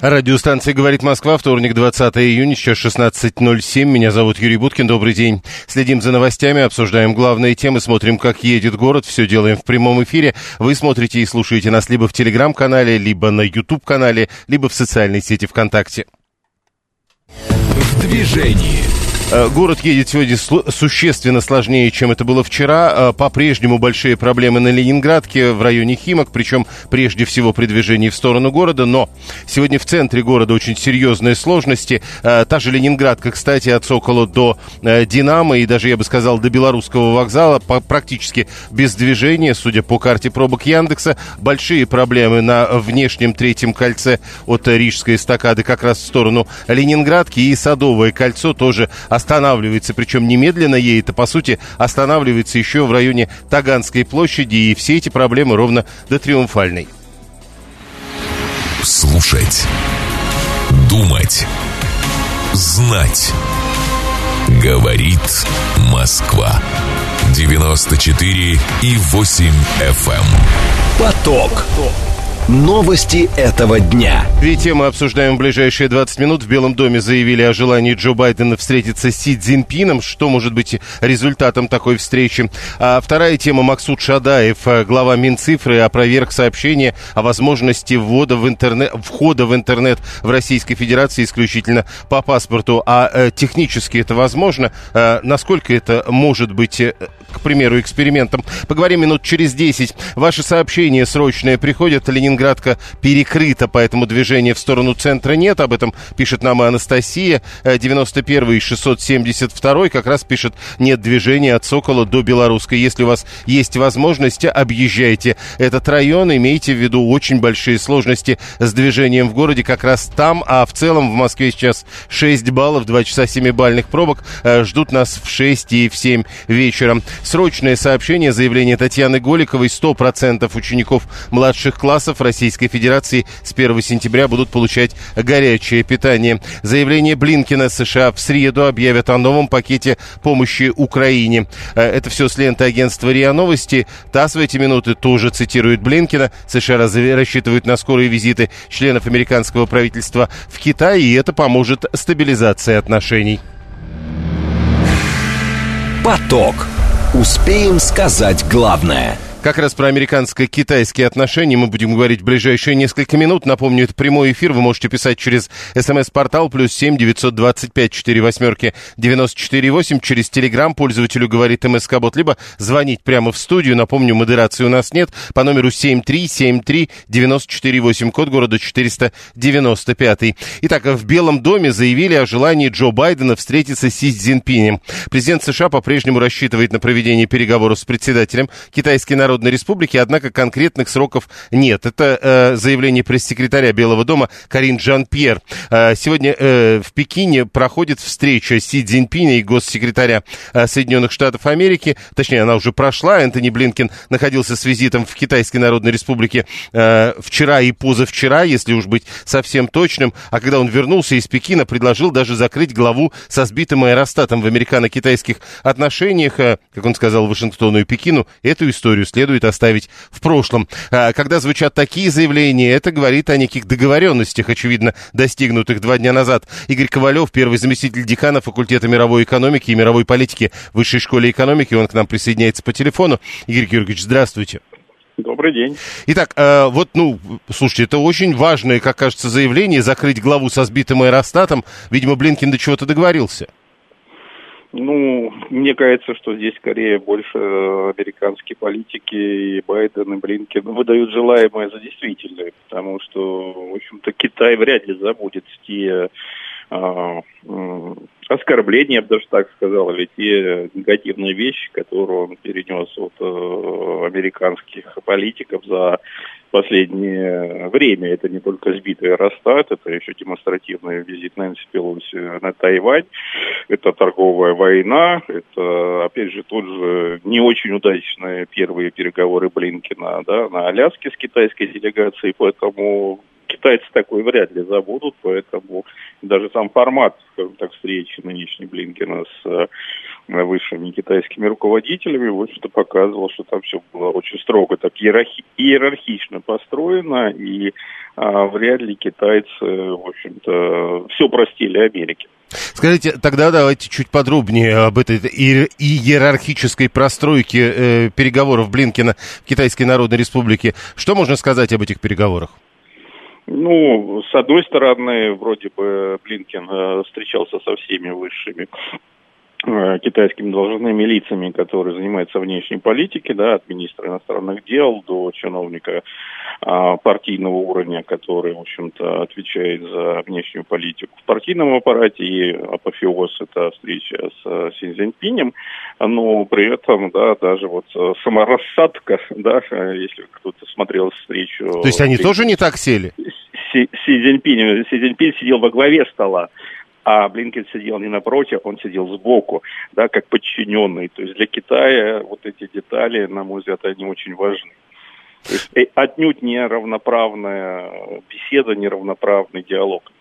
Радиостанция «Говорит Москва», вторник, 20 июня, сейчас 16.07. Меня зовут Юрий Буткин, добрый день. Следим за новостями, обсуждаем главные темы, смотрим, как едет город. Все делаем в прямом эфире. Вы смотрите и слушаете нас либо в Телеграм-канале, либо на YouTube-канале, либо в социальной сети ВКонтакте. В движении. Э, город едет сегодня существенно сложнее, чем это было вчера. Э, по-прежнему большие проблемы на Ленинградке, в районе Химок, причем прежде всего при движении в сторону города. Но сегодня в центре города очень серьезные сложности. Э, та же Ленинградка, кстати, от Сокола до Динамо и даже, я бы сказал, до Белорусского вокзала практически без движения, судя по карте пробок Яндекса. Большие проблемы на внешнем третьем кольце от Рижской эстакады как раз в сторону Ленинградки и Садовое кольцо тоже останавливается, причем немедленно едет, а по сути останавливается еще в районе Таганской площади, и все эти проблемы ровно до Триумфальной. Слушать. Думать. Знать. Говорит Москва. 94 и 8 FM. Эм. Поток. Поток. Новости этого дня. Две темы обсуждаем в ближайшие 20 минут. В Белом доме заявили о желании Джо Байдена встретиться с Си Цзиньпином. Что может быть результатом такой встречи? А вторая тема Максут Шадаев, глава Минцифры, опроверг сообщение о возможности ввода в интернет, входа в интернет в Российской Федерации исключительно по паспорту. А э, технически это возможно? А, насколько это может быть, э, к примеру, экспериментом? Поговорим минут через 10. Ваши сообщения срочные приходят. Ленинград Ленинградка перекрыта, поэтому движения в сторону центра нет. Об этом пишет нам и Анастасия. 91 и 672 как раз пишет нет движения от Сокола до Белорусской. Если у вас есть возможность, объезжайте этот район. Имейте в виду очень большие сложности с движением в городе как раз там. А в целом в Москве сейчас 6 баллов, 2 часа 7 бальных пробок. Э, ждут нас в 6 и в 7 вечера. Срочное сообщение, заявление Татьяны Голиковой. 100% учеников младших классов Российской Федерации с 1 сентября будут получать горячее питание. Заявление Блинкина США в среду объявят о новом пакете помощи Украине. Э, это все с ленты агентства РИА Новости. ТАСС в эти минуты тоже цитирует Блинкина. США рассчитывают на скорые визиты членов американского правительства в Китай, и это поможет стабилизации отношений. Поток. Успеем сказать главное – как раз про американско-китайские отношения мы будем говорить в ближайшие несколько минут. Напомню, это прямой эфир. Вы можете писать через смс-портал плюс семь девятьсот двадцать пять четыре восьмерки девяносто четыре восемь. Через телеграм пользователю говорит МСК Бот. Либо звонить прямо в студию. Напомню, модерации у нас нет. По номеру семь три семь три девяносто четыре восемь. Код города четыреста девяносто пятый. Итак, в Белом доме заявили о желании Джо Байдена встретиться с Си Цзиньпинем. Президент США по-прежнему рассчитывает на проведение переговоров с председателем китайской народной Народной Республики, однако конкретных сроков нет. Это э, заявление пресс-секретаря Белого дома Карин Жан-Пьер. Э, сегодня э, в Пекине проходит встреча Си Цзиньпиня и госсекретаря э, Соединенных Штатов Америки. Точнее, она уже прошла. Энтони Блинкин находился с визитом в Китайской Народной Республике э, вчера и позавчера, если уж быть совсем точным. А когда он вернулся из Пекина, предложил даже закрыть главу со сбитым аэростатом в американо-китайских отношениях, э, как он сказал Вашингтону и Пекину, эту историю следует оставить в прошлом. А, когда звучат такие заявления, это говорит о неких договоренностях, очевидно, достигнутых два дня назад. Игорь Ковалев, первый заместитель декана факультета мировой экономики и мировой политики Высшей школе экономики, он к нам присоединяется по телефону. Игорь Георгиевич, здравствуйте. Добрый день. Итак, э, вот, ну, слушайте, это очень важное, как кажется, заявление, закрыть главу со сбитым аэростатом. Видимо, Блинкин до чего-то договорился. Ну, мне кажется, что здесь скорее больше американские политики и Байден, и Блинкен выдают желаемое за действительное, потому что, в общем-то, Китай вряд ли забудет те оскорбления, я бы даже так сказал, или те негативные вещи, которые он перенес от э, американских политиков за последнее время. Это не только сбитый Аэростат, это еще демонстративный визит Нэнси Пелоси на Тайвань, это торговая война, это, опять же, тот же не очень удачные первые переговоры Блинкина да, на Аляске с китайской делегацией, поэтому китайцы такой вряд ли забудут, поэтому даже сам формат, скажем так, встречи нынешней Блинкина с высшими китайскими руководителями, в общем-то, показывал, что там все было очень строго, так иерархи- иерархично построено, и а, вряд ли китайцы, в общем-то, все простили Америке. Скажите, тогда давайте чуть подробнее об этой иерархической простройке э, переговоров Блинкина в Китайской Народной Республике. Что можно сказать об этих переговорах? Ну, с одной стороны, вроде бы Блинкин э, встречался со всеми высшими китайскими должностными лицами, которые занимаются внешней политикой, да, от министра иностранных дел до чиновника а, партийного уровня, который, в общем-то, отвечает за внешнюю политику в партийном аппарате, и апофеоз – это встреча с Си Цзиньпинем, но при этом, да, даже вот саморассадка, да, если кто-то смотрел встречу... То есть они тоже не так сели? Си, Си Цзиньпинь, Си Цзиньпинь сидел во главе стола, а Блинкен сидел не напротив, он сидел сбоку, да, как подчиненный. То есть для Китая вот эти детали, на мой взгляд, они очень важны. То есть э, отнюдь не равноправная беседа, не равноправный диалог.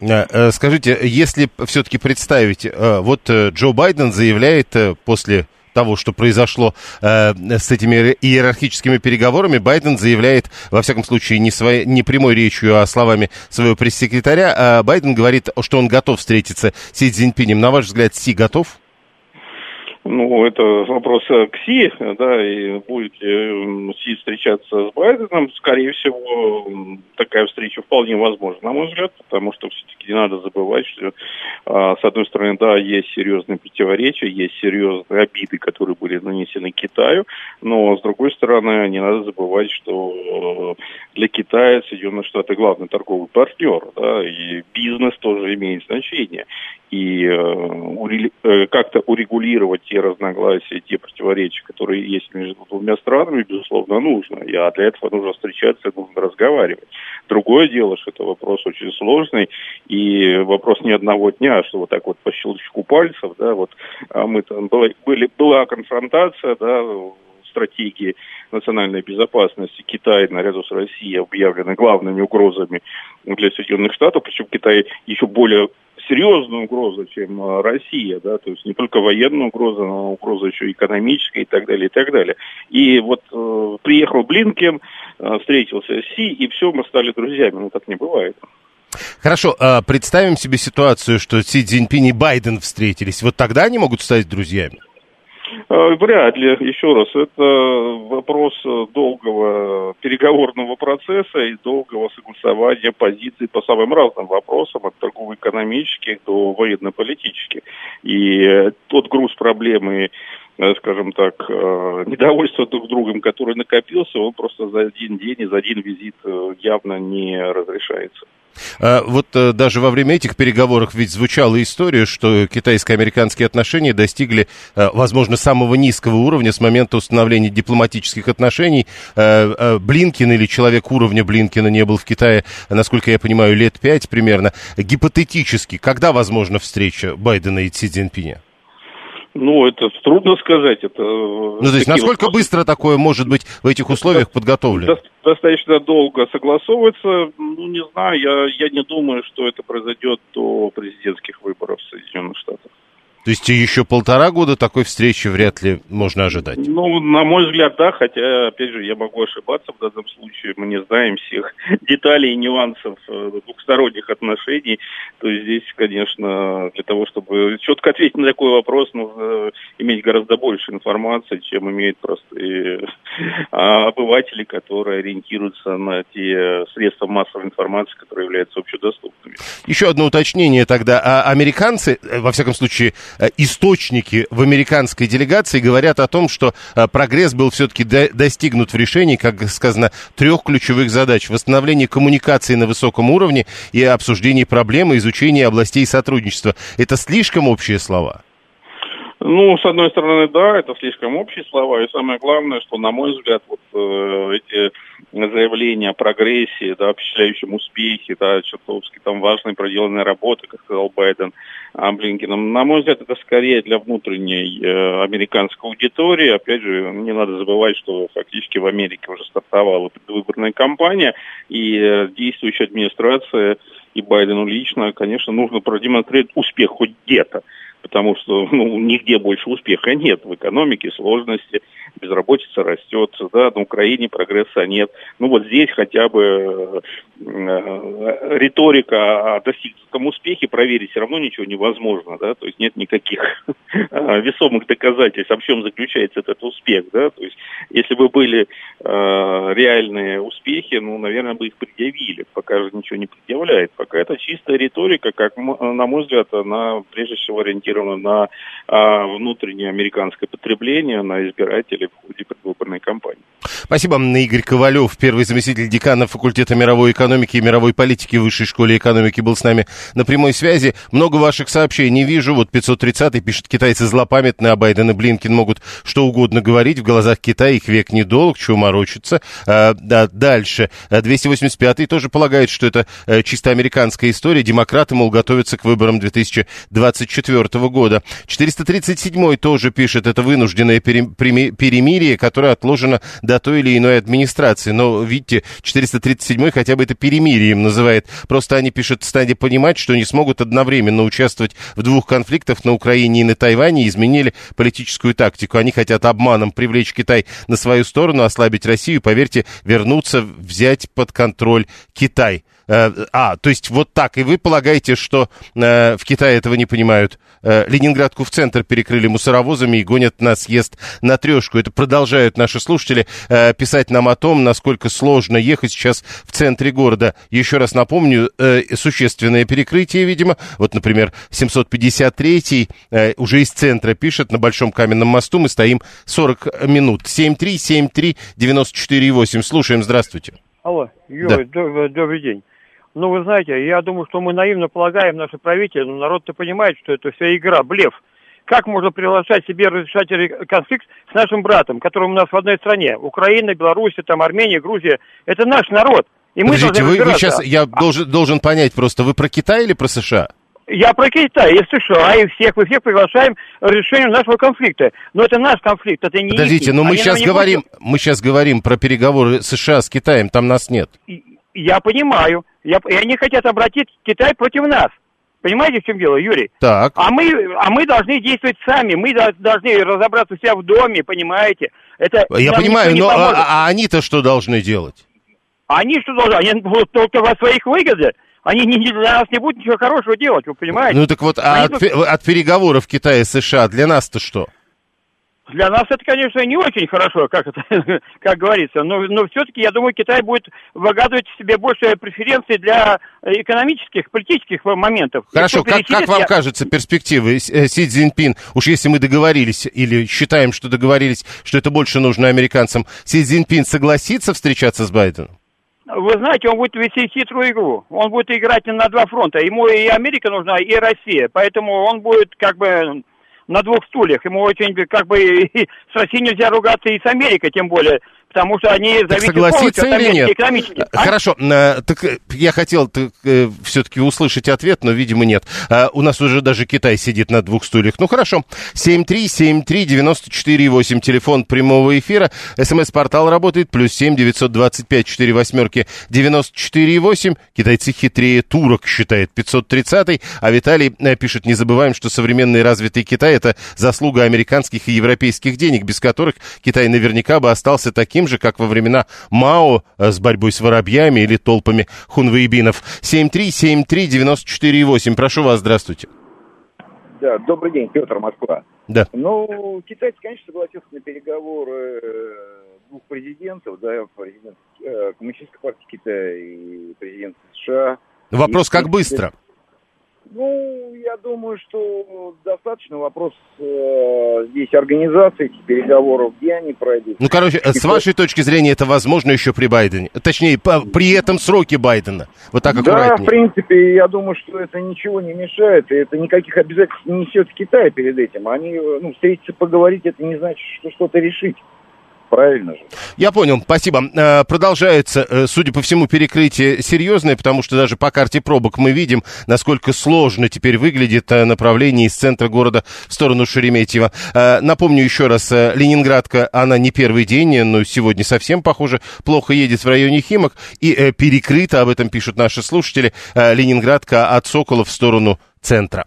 Э, э, скажите, если все-таки представить, вот Джо Байден заявляет после того, что произошло э, с этими иерархическими переговорами, Байден заявляет, во всяком случае, не, своей, не прямой речью, а словами своего пресс-секретаря, а Байден говорит, что он готов встретиться с Си Цзиньпинем. На ваш взгляд, Си готов? Ну, это вопрос к Си, да, и будет ли Си встречаться с Байденом, скорее всего, такая встреча вполне возможна, на мой взгляд, потому что все-таки не надо забывать, что, а, с одной стороны, да, есть серьезные противоречия, есть серьезные обиды, которые были нанесены Китаю, но, с другой стороны, не надо забывать, что для Китая Соединенные Штаты главный торговый партнер, да, и бизнес тоже имеет значение и э, э, как-то урегулировать те разногласия, те противоречия, которые есть между двумя странами, безусловно, нужно. И, а для этого нужно встречаться, нужно разговаривать. Другое дело, что это вопрос очень сложный, и вопрос не одного дня, а что вот так вот по щелчку пальцев, да, вот а мы там были, были, была конфронтация, да, стратегии национальной безопасности Китай наряду с Россией объявлены главными угрозами для Соединенных Штатов, причем Китай еще более серьезная угроза, чем а, Россия, да, то есть не только военная угроза, но угроза еще экономическая и так далее, и так далее. И вот э, приехал Блинкен, э, встретился с Си, и все, мы стали друзьями, ну так не бывает. Хорошо, а представим себе ситуацию, что Си Цзиньпинь и Байден встретились. Вот тогда они могут стать друзьями? Э, вряд ли, еще раз, это вопрос долгого переговорного процесса и долгого согласования позиций по самым разным вопросам, от торгово-экономических до военно-политических. И тот груз проблемы э, скажем так, э, недовольство друг другом, который накопился, он просто за один день и за один визит явно не разрешается. А, вот э, даже во время этих переговоров ведь звучала история, что китайско-американские отношения достигли, э, возможно, самого низкого уровня с момента установления дипломатических отношений. Э, Блинкин или человек уровня Блинкина не был в Китае, насколько я понимаю, лет пять примерно. Гипотетически, когда возможна встреча Байдена и Си Цзиньпиня? Ну, это трудно сказать. Это ну, то есть, насколько вопросы... быстро такое может быть в этих условиях подготовлено? Достаточно долго согласовывается. Ну, не знаю, я, я не думаю, что это произойдет до президентских выборов в Соединенных Штатах. То есть еще полтора года такой встречи вряд ли можно ожидать? Ну, на мой взгляд, да, хотя, опять же, я могу ошибаться в данном случае, мы не знаем всех деталей и нюансов э, двухсторонних отношений. То есть здесь, конечно, для того, чтобы четко ответить на такой вопрос, нужно иметь гораздо больше информации, чем имеют простые а, обыватели, которые ориентируются на те средства массовой информации, которые являются общедоступными. Еще одно уточнение тогда. А американцы, э, во всяком случае, Э, источники в американской делегации говорят о том, что э, прогресс был все-таки достигнут в решении, как сказано, трех ключевых задач. Восстановление коммуникации на высоком уровне и обсуждение проблемы, изучение областей сотрудничества. Это слишком общие слова? Ну, с одной стороны, да, это слишком общие слова, и самое главное, что, на мой взгляд, вот э, эти заявления о прогрессии, да, впечатляющем успехе, да, чертовски там важной проделанной работы, как сказал Байден а, Блинкином, на мой взгляд, это скорее для внутренней э, американской аудитории. Опять же, не надо забывать, что фактически в Америке уже стартовала предвыборная кампания, и э, действующая администрация и Байдену лично, конечно, нужно продемонстрировать успех хоть где-то потому что ну, нигде больше успеха нет в экономике, сложности, безработица растет, да, на Украине прогресса нет. Ну вот здесь хотя бы э, риторика о достигнутом успехе проверить все равно ничего невозможно, да, то есть нет никаких э, весомых доказательств, в чем заключается этот успех, да, то есть если бы были э, реальные успехи, ну, наверное, бы их предъявили, пока же ничего не предъявляет, пока это чистая риторика, как, на мой взгляд, она прежде всего ориентирована на а, внутреннее американское потребление, на избирателей в ходе предвыборной кампании. Спасибо. Игорь Ковалев, первый заместитель декана факультета мировой экономики и мировой политики в Высшей школе экономики, был с нами на прямой связи. Много ваших сообщений вижу. Вот 530-й пишет, китайцы злопамятные, а Байден и Блинкин могут что угодно говорить. В глазах Китая их век недолг, чего морочиться. А, да, дальше. 285-й тоже полагает, что это а, чисто американская история. Демократы, мол, готовятся к выборам 2024 года. 437-й тоже пишет, это вынужденное перемирие, которое отложено до той или иной администрации. Но, видите, 437-й хотя бы это перемирием называет. Просто они пишут, стадии понимать, что не смогут одновременно участвовать в двух конфликтах на Украине и на Тайване изменили политическую тактику. Они хотят обманом привлечь Китай на свою сторону, ослабить Россию, поверьте, вернуться, взять под контроль Китай. Э, а, то есть вот так. И вы полагаете, что э, в Китае этого не понимают? Э, Ленинградку в центр перекрыли мусоровозами и гонят на съезд на трешку. Это продолжают наши слушатели э, писать нам о том, насколько сложно ехать сейчас в центре города. Еще раз напомню, э, существенное перекрытие, видимо. Вот, например, 753-й э, уже из центра пишет, на Большом каменном мосту мы стоим 40 минут. 7373948. Слушаем, здравствуйте. Алло, Юрий, да. добрый день. Ну, вы знаете, я думаю, что мы наивно полагаем, наши правители, но народ-то понимает, что это вся игра, блеф. Как можно приглашать себе разрешать конфликт с нашим братом, который у нас в одной стране? Украина, Беларусь, там Армения, Грузия. Это наш народ. И Подождите, вы, вы сейчас, я а... должен, должен понять просто, вы про Китай или про США? Я про Китай, и США, и всех, мы всех приглашаем к решению нашего конфликта. Но это наш конфликт, это не Подождите, но мы сейчас говорим, мы сейчас говорим про переговоры США с Китаем, там нас нет. Я понимаю. Я, и они хотят обратить Китай против нас. Понимаете, в чем дело, Юрий? Так. А мы, а мы должны действовать сами. Мы должны разобраться у себя в доме, понимаете? Это Я понимаю, но а, а они-то что должны делать? Они что должны? Они будут только во своих выгодах. Они не, для нас не будут ничего хорошего делать, вы понимаете? Ну так вот, а от, тут... от переговоров Китая и США для нас-то что? Для нас это, конечно, не очень хорошо, как, это, как говорится, но, но все-таки, я думаю, Китай будет выгадывать себе больше преференций для экономических, политических моментов. Хорошо, как, как вам я... кажется перспективы э, Си Цзиньпин, уж если мы договорились или считаем, что договорились, что это больше нужно американцам, Си Цзиньпин согласится встречаться с Байденом? Вы знаете, он будет вести хитрую игру. Он будет играть на два фронта. Ему и Америка нужна, и Россия. Поэтому он будет как бы на двух стульях. Ему очень, как бы, и с Россией нельзя ругаться, и с Америкой тем более потому что они зависят полностью от или нет? экономически. А? Хорошо, а, так э, я хотел э, все-таки услышать ответ, но, видимо, нет. А, у нас уже даже Китай сидит на двух стульях. Ну, хорошо. 7373948, телефон прямого эфира. СМС-портал работает, плюс 7 925 4 восьмерки 94,8. Китайцы хитрее турок, считает 530 А Виталий э, пишет, не забываем, что современный развитый Китай – это заслуга американских и европейских денег, без которых Китай наверняка бы остался таким, таким же, как во времена Мао э, с борьбой с воробьями или толпами хунвейбинов. 7373948. Прошу вас, здравствуйте. Да, добрый день, Петр, Москва. Да. Ну, китайцы, конечно, согласился на переговоры э, двух президентов, да, президент э, Коммунистической партии Китая и президент США. Вопрос, и, как быстро? Ну, я думаю, что достаточно вопрос э, здесь организации этих переговоров, где они пройдут. Ну, короче, И с вашей точки зрения, это возможно еще при Байдене? Точнее, по, при этом сроке Байдена? Вот так аккуратнее. Да, в принципе, я думаю, что это ничего не мешает, и это никаких обязательств не несет Китай перед этим. Они, ну, встретиться, поговорить, это не значит, что что-то решить правильно же. Я понял, спасибо. Э, продолжается, э, судя по всему, перекрытие серьезное, потому что даже по карте пробок мы видим, насколько сложно теперь выглядит э, направление из центра города в сторону Шереметьево. Напомню еще раз, Ленинградка, она не первый день, но сегодня совсем, похоже, плохо едет в районе Химок, и перекрыта, об этом пишут наши слушатели, Ленинградка от Сокола в сторону центра.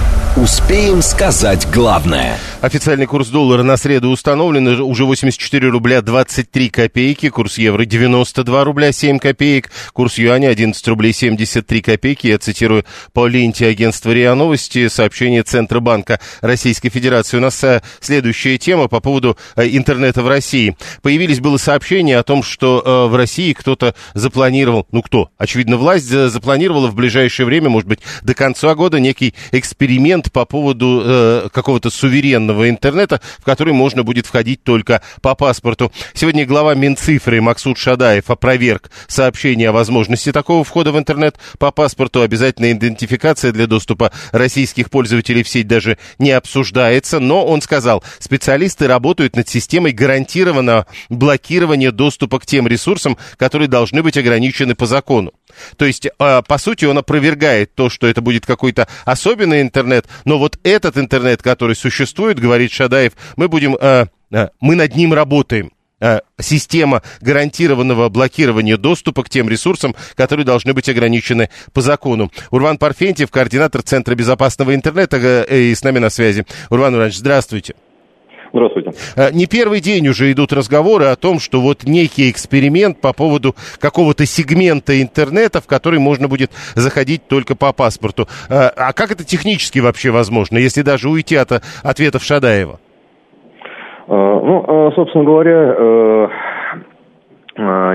Успеем сказать главное – Официальный курс доллара на среду установлен уже 84 рубля 23 копейки, курс евро 92 рубля 7 копеек, курс юаня 11 рублей 73 копейки. Я цитирую по ленте агентства РИА Новости, сообщение Центробанка Российской Федерации. У нас э, следующая тема по поводу э, интернета в России. Появились было сообщения о том, что э, в России кто-то запланировал, ну кто? Очевидно, власть запланировала в ближайшее время, может быть, до конца года некий эксперимент по поводу какого-то суверенного интернета, в который можно будет входить только по паспорту. Сегодня глава Минцифры Максут Шадаев опроверг сообщение о возможности такого входа в интернет по паспорту. Обязательная идентификация для доступа российских пользователей в сеть даже не обсуждается, но он сказал, специалисты работают над системой гарантированного блокирования доступа к тем ресурсам, которые должны быть ограничены по закону. То есть, а, по сути, он опровергает то, что это будет какой-то особенный интернет, но вот этот интернет, который существует, говорит Шадаев, мы будем, а, а, мы над ним работаем система гарантированного блокирования доступа к тем ресурсам, которые должны быть ограничены по закону. Урван Парфентьев, координатор Центра безопасного интернета, э, и с нами на связи. Урван Иванович, здравствуйте. Здравствуйте. Э, не первый день уже идут разговоры о том, что вот некий эксперимент по поводу какого-то сегмента интернета, в который можно будет заходить только по паспорту. Э, а как это технически вообще возможно, если даже уйти от ответов Шадаева? Э, ну, собственно говоря,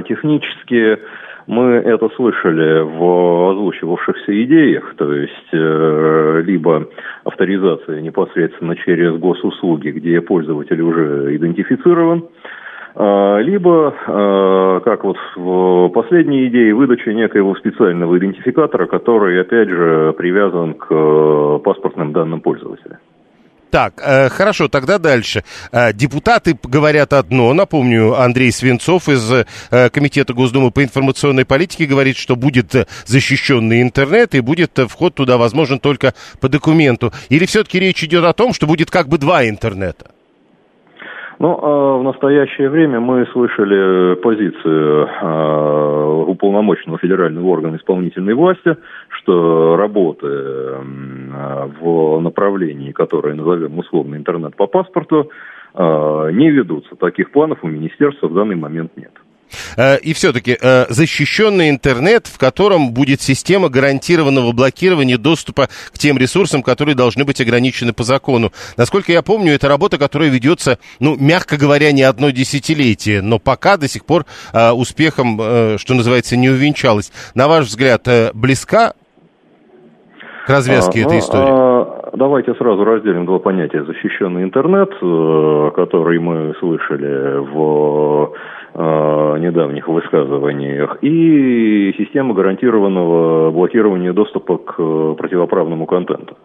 технически мы это слышали в озвучивавшихся идеях, то есть э, либо авторизация непосредственно через госуслуги, где пользователь уже идентифицирован, э, либо, э, как вот в последней идее, выдача некоего специального идентификатора, который, опять же, привязан к э, паспортным данным пользователя. Так, э, хорошо, тогда дальше. Э, депутаты говорят одно. Напомню, Андрей Свинцов из э, Комитета Госдумы по информационной политике говорит, что будет защищенный интернет и будет вход туда возможен только по документу. Или все-таки речь идет о том, что будет как бы два интернета? Ну, а в настоящее время мы слышали позицию а, уполномоченного федерального органа исполнительной власти, что работы в направлении, которое назовем условно интернет по паспорту, не ведутся. Таких планов у министерства в данный момент нет. Э, и все-таки э, защищенный интернет, в котором будет система гарантированного блокирования доступа к тем ресурсам, которые должны быть ограничены по закону. Насколько я помню, это работа, которая ведется, ну, мягко говоря, не одно десятилетие, но пока до сих пор э, успехом, что называется, не увенчалась. На ваш взгляд, близка к развязке а, этой ну, истории? А, давайте сразу разделим два понятия. Защищенный интернет, который мы слышали в недавних высказываниях, и система гарантированного блокирования доступа к э, противоправному контенту.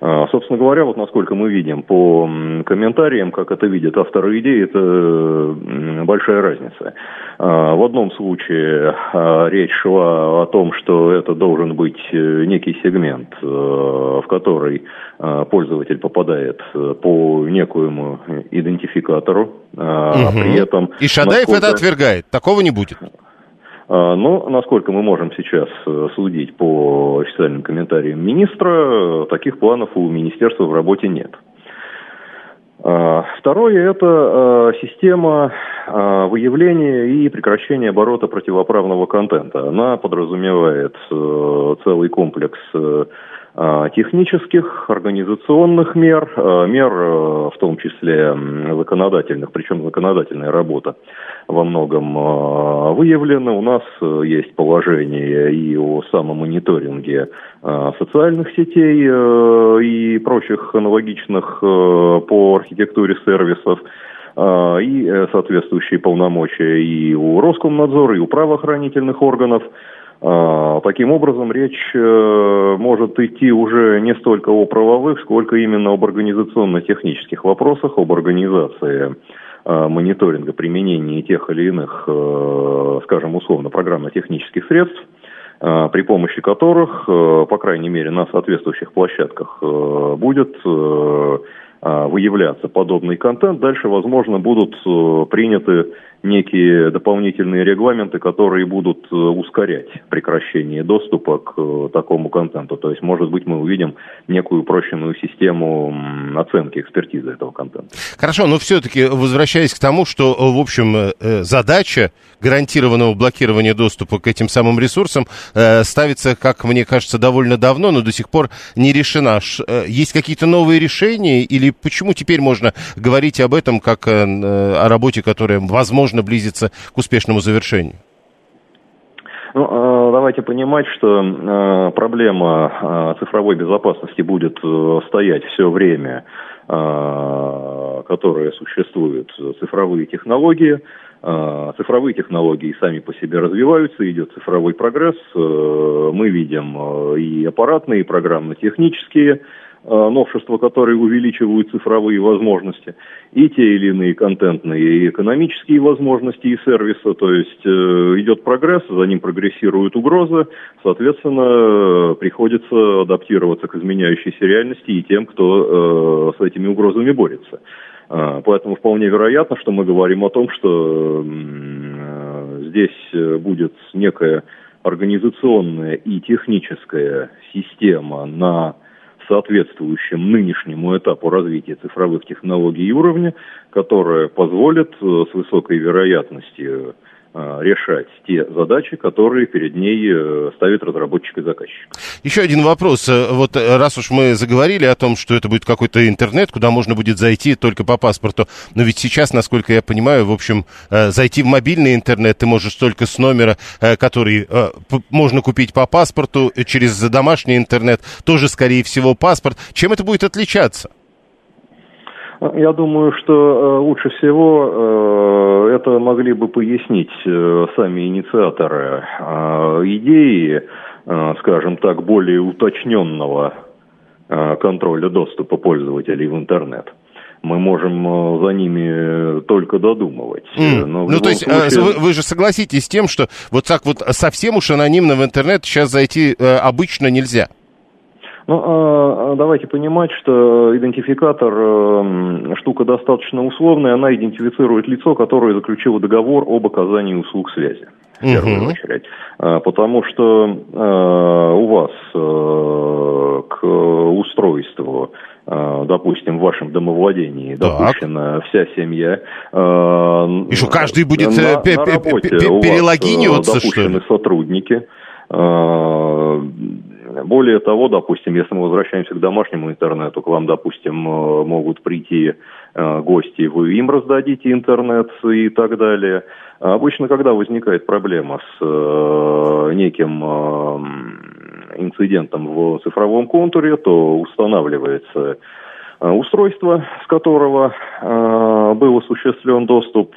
А, собственно говоря, вот насколько мы видим по комментариям, как это видят авторы идеи, это большая разница. А, в одном случае а, речь шла о том, что это должен быть э, некий сегмент, э, в который пользователь попадает э, по некоему идентификатору, угу. при этом... И Шадаев насколько... это отвергает, такого не будет. А, но, насколько мы можем сейчас э, судить по официальным комментариям министра, таких планов у министерства в работе нет. А, второе – это а, система выявления и прекращения оборота противоправного контента. Она подразумевает э, целый комплекс э, технических, организационных мер, мер в том числе законодательных, причем законодательная работа во многом выявлена. У нас есть положение и о самомониторинге социальных сетей и прочих аналогичных по архитектуре сервисов и соответствующие полномочия и у Роскомнадзора, и у правоохранительных органов – таким образом, речь э, может идти уже не столько о правовых, сколько именно об организационно-технических вопросах, об организации а, мониторинга применения тех или иных, э, скажем условно, программно-технических средств, а, при помощи которых, э, по крайней мере, на соответствующих площадках будет выявляться подобный контент. Дальше, возможно, будут приняты некие дополнительные регламенты, которые будут э, ускорять прекращение доступа к э, такому контенту. То есть, может быть, мы увидим некую упрощенную систему оценки экспертизы этого контента. Хорошо, но все-таки возвращаясь к тому, что, э, в общем, задача гарантированного блокирования доступа к этим самым ресурсам ставится, как мне кажется, довольно давно, но до сих пор не решена. Есть какие-то новые решения или почему теперь можно говорить об этом как о работе, которая, возможно, можно близиться к успешному завершению? Ну, а, давайте понимать, что а, проблема а, цифровой безопасности будет э, стоять все время, которое существует, цифровые технологии. Цифровые технологии сами по себе развиваются, идет цифровой прогресс. Э, мы видим э, и аппаратные, и программно-технические Э, новшества, которые увеличивают цифровые возможности, и те или иные контентные и экономические возможности и сервисы, то есть э, идет прогресс, за ним прогрессируют угрозы, соответственно, приходится адаптироваться к изменяющейся реальности и тем, кто э, с этими угрозами борется. Э, поэтому вполне вероятно, что мы говорим о том, что э, здесь будет некая организационная и техническая система на соответствующем нынешнему этапу развития цифровых технологий уровня, которая позволит э, с высокой вероятностью решать те задачи, которые перед ней э, ставит разработчик и заказчик. Еще один вопрос. Э, вот раз уж мы заговорили о том, что это будет какой-то интернет, куда можно будет зайти только по паспорту, но ведь сейчас, насколько я понимаю, в общем, зайти в мобильный интернет ты можешь только с номера, который можно купить по паспорту, через домашний интернет, тоже, скорее всего, паспорт. Чем это будет отличаться? Я думаю, что э, лучше всего э, это могли бы пояснить э, сами инициаторы идеи, скажем так, более уточненного контроля доступа пользователей в интернет мы можем за ними только додумывать. Mm. Но ну, то есть случае... вы, вы же согласитесь с тем, что вот так вот совсем уж анонимно в интернет сейчас зайти обычно нельзя? Ну, а, а давайте понимать, что идентификатор э, штука достаточно условная, она идентифицирует лицо, которое заключило договор об оказании услуг связи. В первую угу. очередь. А, потому что у вас э, к устройству допустим, в вашем домовладении так. допущена вся семья. И что, каждый будет на, на перелогиниваться, допущены сотрудники. Более того, допустим, если мы возвращаемся к домашнему интернету, к вам, допустим, э, могут прийти э, гости, вы им раздадите интернет и так далее. Обычно, когда возникает проблема с э, неким инцидентом в цифровом контуре, то устанавливается устройство, с которого был осуществлен доступ,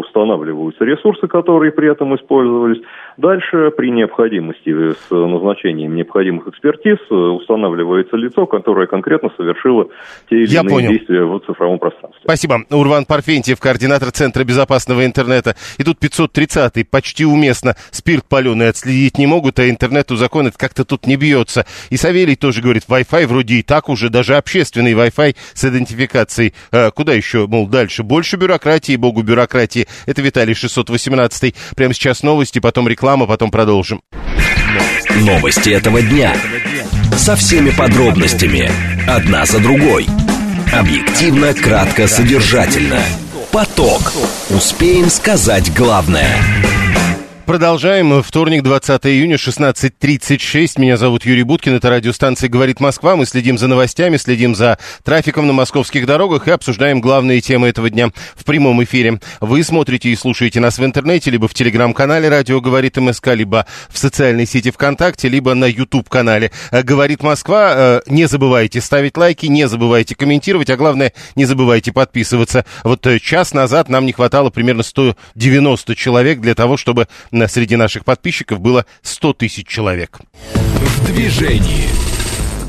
устанавливаются ресурсы, которые при этом использовались, Дальше, при необходимости, с назначением необходимых экспертиз, устанавливается лицо, которое конкретно совершило те или Я иные понял. действия в цифровом пространстве. Спасибо. Урван Парфентьев, координатор Центра безопасного интернета. И тут 530-й, почти уместно. Спирт паленый отследить не могут, а интернет узаконит как-то тут не бьется. И Савелий тоже говорит, Wi-Fi вроде и так уже, даже общественный Wi-Fi с идентификацией. А, куда еще, мол, дальше? Больше бюрократии, богу бюрократии. Это Виталий 618 Прямо сейчас новости, потом реклама потом продолжим. Новости этого дня. Со всеми подробностями. Одна за другой. Объективно, кратко, содержательно. Поток. Успеем сказать главное. Продолжаем. Вторник, 20 июня, 16.36. Меня зовут Юрий Буткин. Это радиостанция «Говорит Москва». Мы следим за новостями, следим за трафиком на московских дорогах и обсуждаем главные темы этого дня в прямом эфире. Вы смотрите и слушаете нас в интернете, либо в телеграм-канале «Радио говорит МСК», либо в социальной сети ВКонтакте, либо на YouTube-канале «Говорит Москва». Э, не забывайте ставить лайки, не забывайте комментировать, а главное, не забывайте подписываться. Вот э, час назад нам не хватало примерно 190 человек для того, чтобы среди наших подписчиков было 100 тысяч человек. В движении.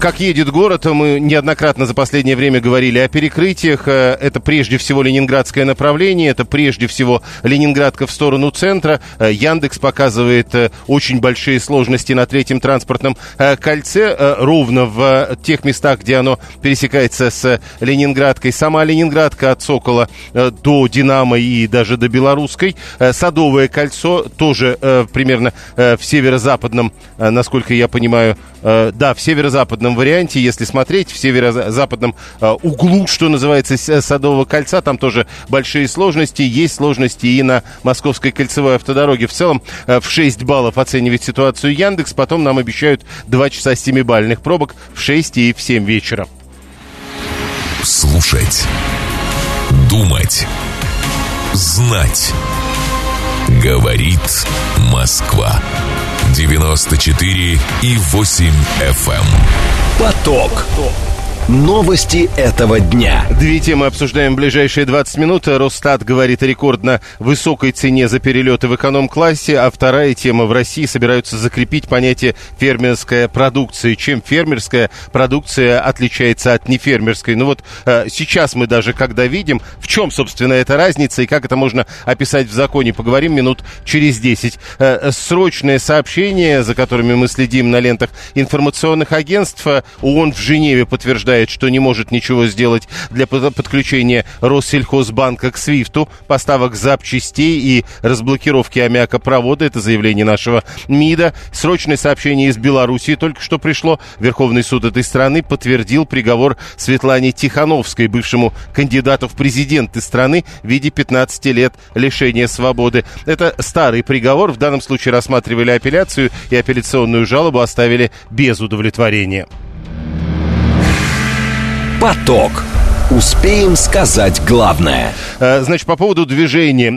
Как едет город, мы неоднократно за последнее время говорили о перекрытиях. Э, это прежде всего ленинградское направление, это прежде всего Ленинградка в сторону центра. Э, Яндекс показывает э, очень большие сложности на третьем транспортном кольце, ровно в тех местах, где оно пересекается с Ленинградкой. Сама Ленинградка от Сокола до Динамо и даже до Белорусской. Садовое кольцо тоже примерно в северо-западном, насколько я понимаю, да, в северо-западном северо варианте, если смотреть в северо-западном э, углу, что называется, Садового кольца, там тоже большие сложности. Есть сложности и на Московской кольцевой автодороге. В целом э, в 6 баллов оценивает ситуацию Яндекс. Потом нам обещают 2 часа 7-бальных пробок в 6 и в 7 вечера. Слушать. Думать. Знать. Говорит Москва. 94 и 8 FM. Эм. Поток. Новости этого дня. Две темы обсуждаем в ближайшие 20 минут. Росстат говорит о рекордно высокой цене за перелеты в эконом-классе, а вторая тема в России собираются закрепить понятие фермерская продукция. Чем фермерская продукция отличается от нефермерской? Ну вот э, сейчас мы даже когда видим, в чем, собственно, эта разница и как это можно описать в законе, поговорим минут через 10. Э, срочное сообщение, за которыми мы следим на лентах информационных агентств, ООН в Женеве подтверждает заявляет, что не может ничего сделать для подключения Россельхозбанка к Свифту, поставок запчастей и разблокировки аммиакопровода. Это заявление нашего МИДа. Срочное сообщение из Белоруссии только что пришло. Верховный суд этой страны подтвердил приговор Светлане Тихановской, бывшему кандидату в президенты страны в виде 15 лет лишения свободы. Это старый приговор. В данном случае рассматривали апелляцию и апелляционную жалобу оставили без удовлетворения. Поток. Успеем сказать главное. Э, значит, по поводу движения.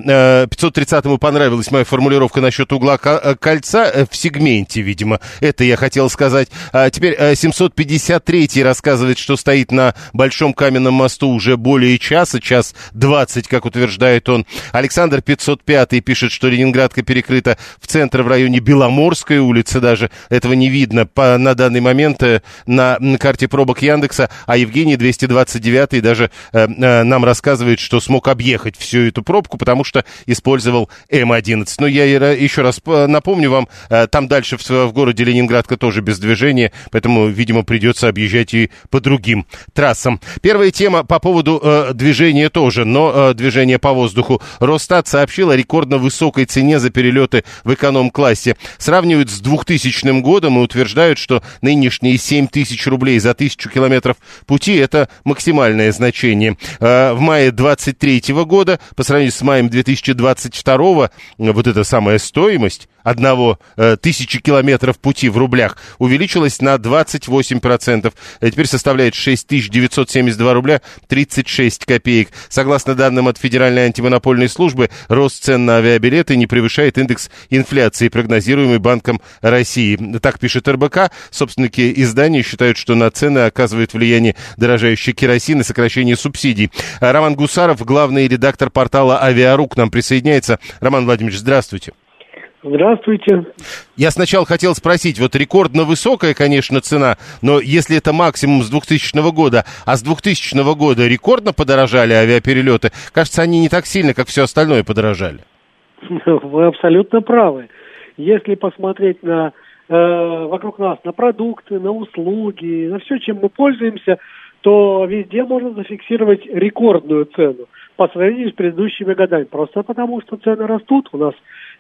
530-му э, понравилась моя формулировка насчет угла э, кольца в сегменте, видимо. Это я хотел сказать. А теперь 753-й рассказывает, что стоит на Большом каменном мосту уже более часа, час 20, как утверждает он. Александр 505 пишет, что Ленинградка перекрыта в центре в районе Беломорской улицы даже. Этого не видно по, на данный момент на карте пробок Яндекса. А Евгений 229 даже э, э, нам рассказывает, что смог объехать всю эту пробку, потому что использовал М11. Но я еще раз напомню вам, э, там дальше в, в городе Ленинградка тоже без движения, поэтому, видимо, придется объезжать и по другим трассам. Первая тема по поводу э, движения тоже, но э, движение по воздуху. Росстат сообщил о рекордно высокой цене за перелеты в эконом-классе. Сравнивают с 2000 годом и утверждают, что нынешние 7 тысяч рублей за тысячу километров пути – это максимальная значение. А, в мае 23 года, по сравнению с маем 2022, вот эта самая стоимость одного э, тысячи километров пути в рублях увеличилась на 28%. А теперь составляет 6972 рубля 36 копеек. Согласно данным от Федеральной антимонопольной службы, рост цен на авиабилеты не превышает индекс инфляции, прогнозируемый Банком России. Так пишет РБК. Собственники издания считают, что на цены оказывает влияние дорожающий керосин и сокращение субсидий. Роман Гусаров, главный редактор портала «Авиару» к нам присоединяется. Роман Владимирович, здравствуйте. Здравствуйте. Я сначала хотел спросить, вот рекордно высокая, конечно, цена, но если это максимум с 2000 года, а с 2000 года рекордно подорожали авиаперелеты, кажется, они не так сильно, как все остальное подорожали. Вы абсолютно правы. Если посмотреть на э, вокруг нас, на продукты, на услуги, на все, чем мы пользуемся, то везде можно зафиксировать рекордную цену по сравнению с предыдущими годами. Просто потому, что цены растут, у нас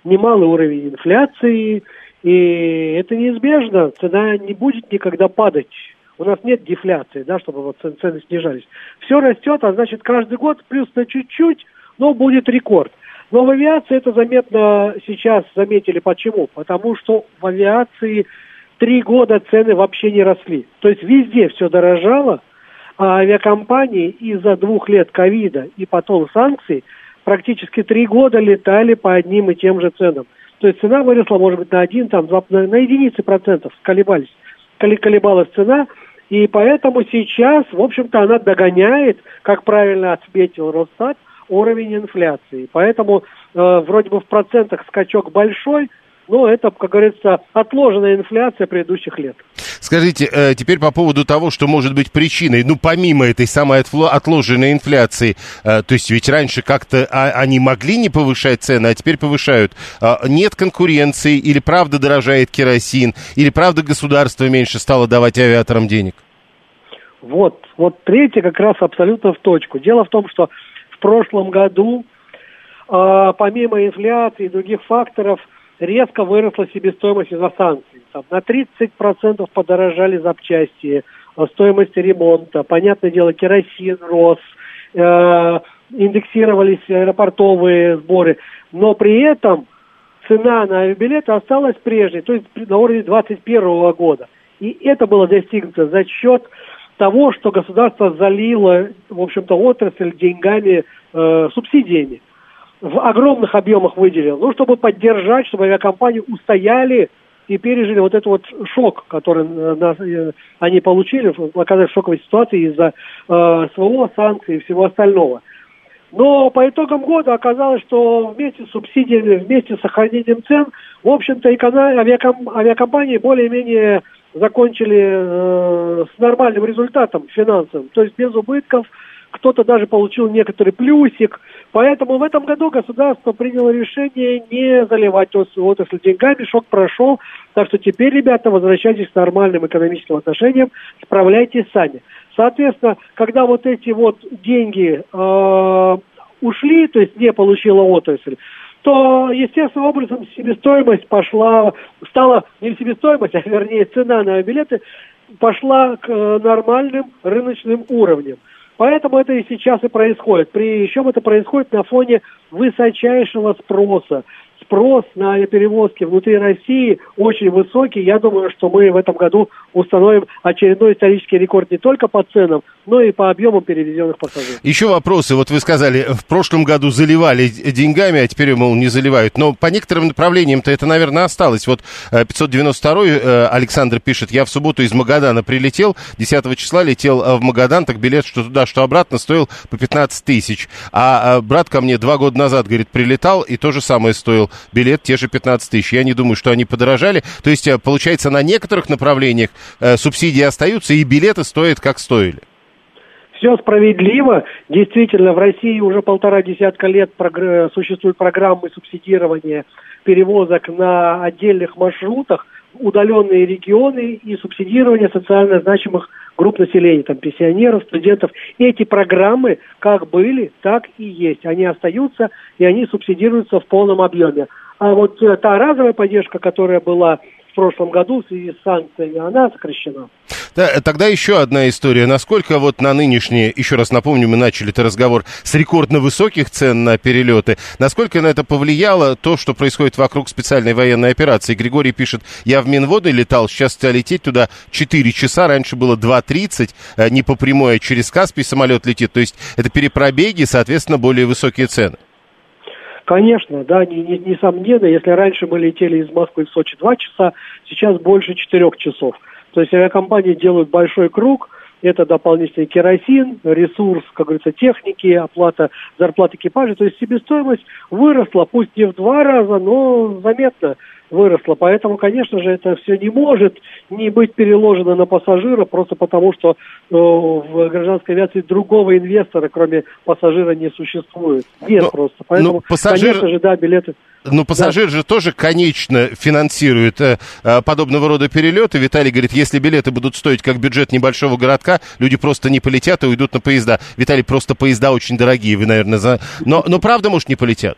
немалый уровень инфляции, и это неизбежно, цена не будет никогда падать. У нас нет дефляции, да, чтобы вот цены снижались. Все растет, а значит каждый год плюс на чуть-чуть, но будет рекорд. Но в авиации это заметно сейчас заметили. Почему? Потому что в авиации три года цены вообще не росли. То есть везде все дорожало, а авиакомпании из-за двух лет ковида и потом санкций практически три года летали по одним и тем же ценам. То есть цена выросла, может быть, на один, там, два, на, на единицы процентов колебались, колебалась цена, и поэтому сейчас, в общем-то, она догоняет, как правильно отметил Росстат, уровень инфляции. Поэтому э, вроде бы в процентах скачок большой, но это, как говорится, отложенная инфляция предыдущих лет. Скажите, э, теперь по поводу того, что может быть причиной, ну, помимо этой самой отложенной инфляции, э, то есть ведь раньше как-то а, они могли не повышать цены, а теперь повышают. Э, нет конкуренции, или правда дорожает керосин, или правда государство меньше стало давать авиаторам денег? Вот, вот третье как раз абсолютно в точку. Дело в том, что в прошлом году, помимо инфляции и других факторов, резко выросла себестоимость из-за. Там, на 30% подорожали запчасти, э, стоимость ремонта, понятное дело, керосин рос, э, индексировались аэропортовые сборы, но при этом цена на авиабилеты осталась прежней, то есть на уровне 2021 года. И это было достигнуто за счет того, что государство залило, в общем-то, отрасль деньгами, э, субсидиями в огромных объемах выделил, ну, чтобы поддержать, чтобы авиакомпании устояли и пережили вот этот вот шок, который э, нас, э, они получили, оказались в шоковой ситуации из-за э, СВО, санкций и всего остального. Но по итогам года оказалось, что вместе с субсидиями, вместе с сохранением цен, в общем-то, авиаком, авиакомпании более-менее закончили э, с нормальным результатом финансовым, то есть без убытков, кто-то даже получил некоторый плюсик. Поэтому в этом году государство приняло решение не заливать отрасль деньгами, шок прошел. Так что теперь, ребята, возвращайтесь к нормальным экономическим отношениям, справляйтесь сами. Соответственно, когда вот эти вот деньги э, ушли, то есть не получила отрасль, то естественным образом себестоимость пошла, стала не себестоимость, а вернее цена на билеты пошла к э, нормальным рыночным уровням. Поэтому это и сейчас и происходит. Причем это происходит на фоне высочайшего спроса спрос на перевозки внутри России очень высокий. Я думаю, что мы в этом году установим очередной исторический рекорд не только по ценам, но и по объему перевезенных пассажиров. Еще вопросы. Вот вы сказали, в прошлом году заливали деньгами, а теперь, мол, не заливают. Но по некоторым направлениям-то это, наверное, осталось. Вот 592-й э, э, Александр пишет, я в субботу из Магадана прилетел, 10 числа летел э, в Магадан, так билет что туда, что обратно стоил по 15 тысяч. А брат ко мне два года назад, говорит, прилетал и то же самое стоил билет те же 15 тысяч. Я не думаю, что они подорожали. То есть, получается, на некоторых направлениях субсидии остаются, и билеты стоят, как стоили. Все справедливо. Действительно, в России уже полтора десятка лет прогр... существуют программы субсидирования перевозок на отдельных маршрутах, удаленные регионы и субсидирование социально значимых групп населения, там, пенсионеров, студентов. Эти программы как были, так и есть. Они остаются, и они субсидируются в полном объеме. А вот э, та разовая поддержка, которая была в прошлом году в связи с санкциями, она сокращена. Да, тогда еще одна история. Насколько вот на нынешние, еще раз напомню, мы начали этот разговор с рекордно высоких цен на перелеты. Насколько на это повлияло то, что происходит вокруг специальной военной операции? Григорий пишет, я в Минводы летал, сейчас лететь туда 4 часа, раньше было 2.30, э, не по прямой, а через Каспий самолет летит. То есть это перепробеги, соответственно, более высокие цены. Конечно, да, не, не, несомненно, если раньше мы летели из Москвы в Сочи два часа, сейчас больше четырех часов. То есть авиакомпании делают большой круг, это дополнительный керосин, ресурс, как говорится, техники, оплата зарплат экипажа. То есть себестоимость выросла, пусть не в два раза, но заметно выросла. Поэтому, конечно же, это все не может не быть переложено на пассажира, просто потому что э, в гражданской авиации другого инвестора, кроме пассажира, не существует. Нет но, просто. Поэтому, пассажир... конечно же, да, билеты... Но пассажир да. же тоже, конечно, финансирует э, э, подобного рода перелеты. Виталий говорит, если билеты будут стоить как бюджет небольшого городка, люди просто не полетят и уйдут на поезда. Виталий, просто поезда очень дорогие, вы, наверное, за... Но, но правда, может, не полетят?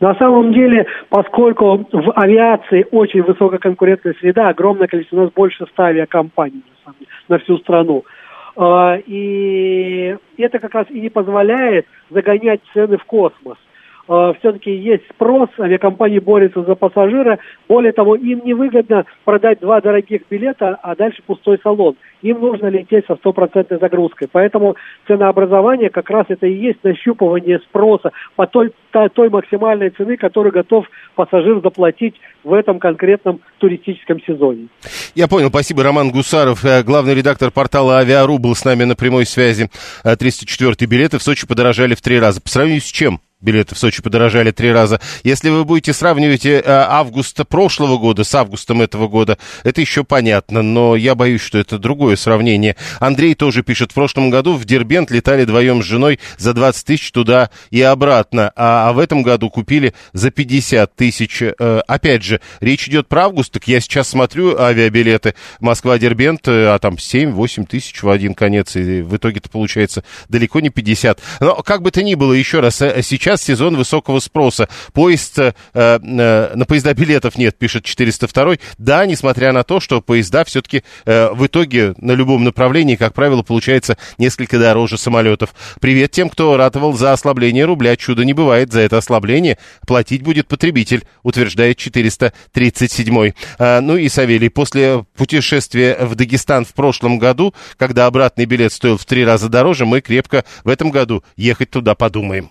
На самом деле, поскольку в авиации очень высокая конкурентная среда, огромное количество, у нас больше ста авиакомпаний на, деле, на всю страну. А, и это как раз и не позволяет загонять цены в космос. Э, все-таки есть спрос, авиакомпании борются за пассажира. Более того, им невыгодно продать два дорогих билета, а дальше пустой салон. Им нужно лететь со стопроцентной загрузкой. Поэтому ценообразование как раз это и есть нащупывание спроса по той, той максимальной цены, которую готов пассажир заплатить в этом конкретном туристическом сезоне. Я понял, спасибо. Роман Гусаров, э, главный редактор портала «Авиару» был с нами на прямой связи. 304 билеты в Сочи подорожали в три раза. По сравнению с чем? Билеты в Сочи подорожали три раза. Если вы будете сравнивать э, августа прошлого года с августом этого года, это еще понятно, но я боюсь, что это другое сравнение. Андрей тоже пишет, в прошлом году в Дербент летали вдвоем с женой за 20 тысяч туда и обратно, а, а в этом году купили за 50 тысяч. Э, опять же, речь идет про август, так я сейчас смотрю авиабилеты Москва-Дербент, э, а там 7-8 тысяч в один конец, и в итоге-то получается далеко не 50. Но как бы то ни было, еще раз, сейчас сейчас сезон высокого спроса. Поезд, э, э, на поезда билетов нет, пишет 402. Да, несмотря на то, что поезда все-таки э, в итоге на любом направлении, как правило, получается несколько дороже самолетов. Привет тем, кто ратовал за ослабление рубля. Чудо не бывает. За это ослабление платить будет потребитель, утверждает 437. А, ну и Савелий, после путешествия в Дагестан в прошлом году, когда обратный билет стоил в три раза дороже, мы крепко в этом году ехать туда подумаем.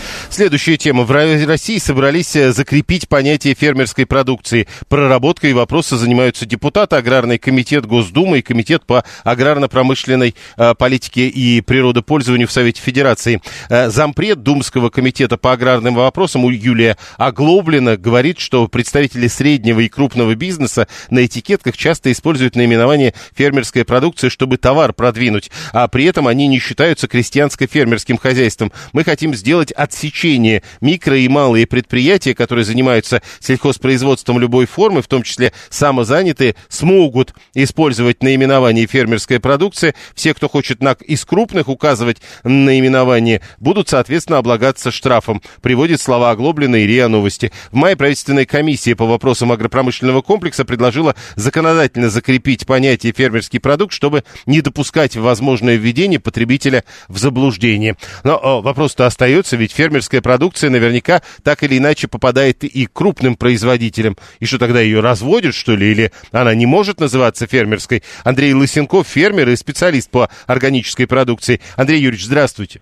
Следующая тема. В России собрались э, закрепить понятие фермерской продукции. Проработкой вопроса занимаются депутаты, Аграрный комитет Госдумы и Комитет по аграрно-промышленной э, политике и природопользованию в Совете Федерации. Э, зампред Думского комитета по аграрным вопросам Юлия Оглоблина говорит, что представители среднего и крупного бизнеса на этикетках часто используют наименование фермерская продукция, чтобы товар продвинуть, а при этом они не считаются крестьянско-фермерским хозяйством. Мы хотим сделать отсечение обучение микро и малые предприятия, которые занимаются сельхозпроизводством любой формы, в том числе самозанятые, смогут использовать наименование фермерская продукция. Все, кто хочет на, из крупных указывать наименование, будут, соответственно, облагаться штрафом. Приводит слова Оглоблина и РИА Новости. В мае правительственная комиссия по вопросам агропромышленного комплекса предложила законодательно закрепить понятие фермерский продукт, чтобы не допускать возможное введение потребителя в заблуждение. Но вопрос-то остается, ведь фермерский фермерская продукция наверняка так или иначе попадает и к крупным производителям. И что тогда ее разводят, что ли, или она не может называться фермерской? Андрей Лысенков, фермер и специалист по органической продукции. Андрей Юрьевич, здравствуйте.